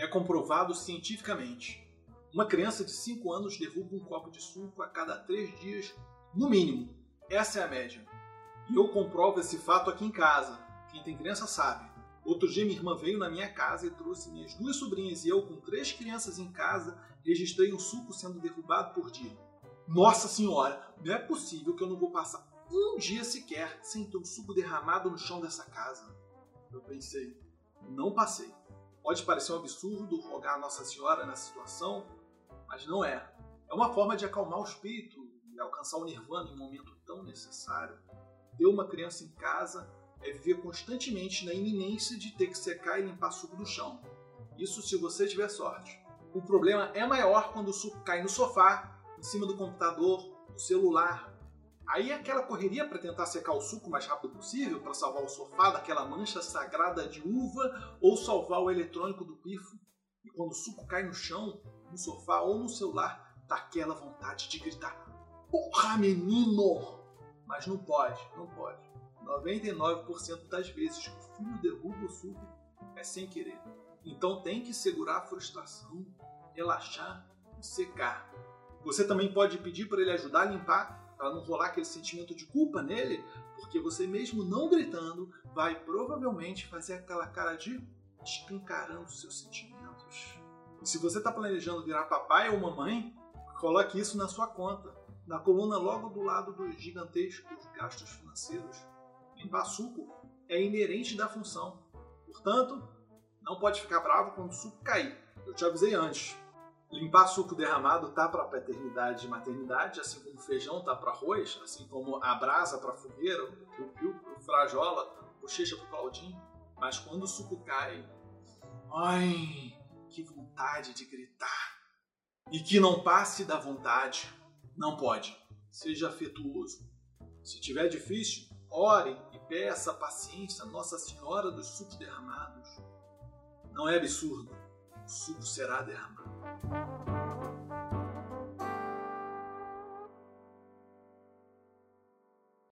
É comprovado cientificamente. Uma criança de 5 anos derruba um copo de suco a cada 3 dias, no mínimo. Essa é a média. E eu comprovo esse fato aqui em casa. Quem tem criança sabe. Outro dia minha irmã veio na minha casa e trouxe minhas duas sobrinhas e eu, com três crianças em casa, registrei um suco sendo derrubado por dia. Nossa senhora, não é possível que eu não vou passar um dia sequer sem ter um suco derramado no chão dessa casa. Eu pensei, não passei. Pode parecer um absurdo rogar a Nossa Senhora nessa situação, mas não é. É uma forma de acalmar o espírito e alcançar o nirvana em um momento tão necessário. Ter uma criança em casa é viver constantemente na iminência de ter que secar e limpar suco do chão. Isso se você tiver sorte. O problema é maior quando o suco cai no sofá, em cima do computador, do celular. Aí aquela correria para tentar secar o suco o mais rápido possível, para salvar o sofá daquela mancha sagrada de uva ou salvar o eletrônico do pifo. E quando o suco cai no chão, no sofá ou no celular, dá aquela vontade de gritar: Porra, menino! Mas não pode, não pode. 99% das vezes que o filho derruba o suco é sem querer. Então tem que segurar a frustração, relaxar e secar. Você também pode pedir para ele ajudar a limpar, para não rolar aquele sentimento de culpa nele, porque você mesmo não gritando vai provavelmente fazer aquela cara de escancarando seus sentimentos. E se você está planejando virar papai ou mamãe, coloque isso na sua conta, na coluna logo do lado dos gigantescos gastos financeiros. Limpar suco é inerente da função. Portanto, não pode ficar bravo quando o suco cair. Eu te avisei antes. Limpar suco derramado tá para paternidade e maternidade, assim como feijão tá para arroz, assim como a brasa para fogueira, o piu-piu para frajola, bochecha para Claudinho. Mas quando o suco cai, ai, que vontade de gritar. E que não passe da vontade. Não pode. Seja afetuoso. Se tiver difícil, ore e peça paciência Nossa Senhora dos Sucos Derramados. Não é absurdo. O suco será derramado. Thank you.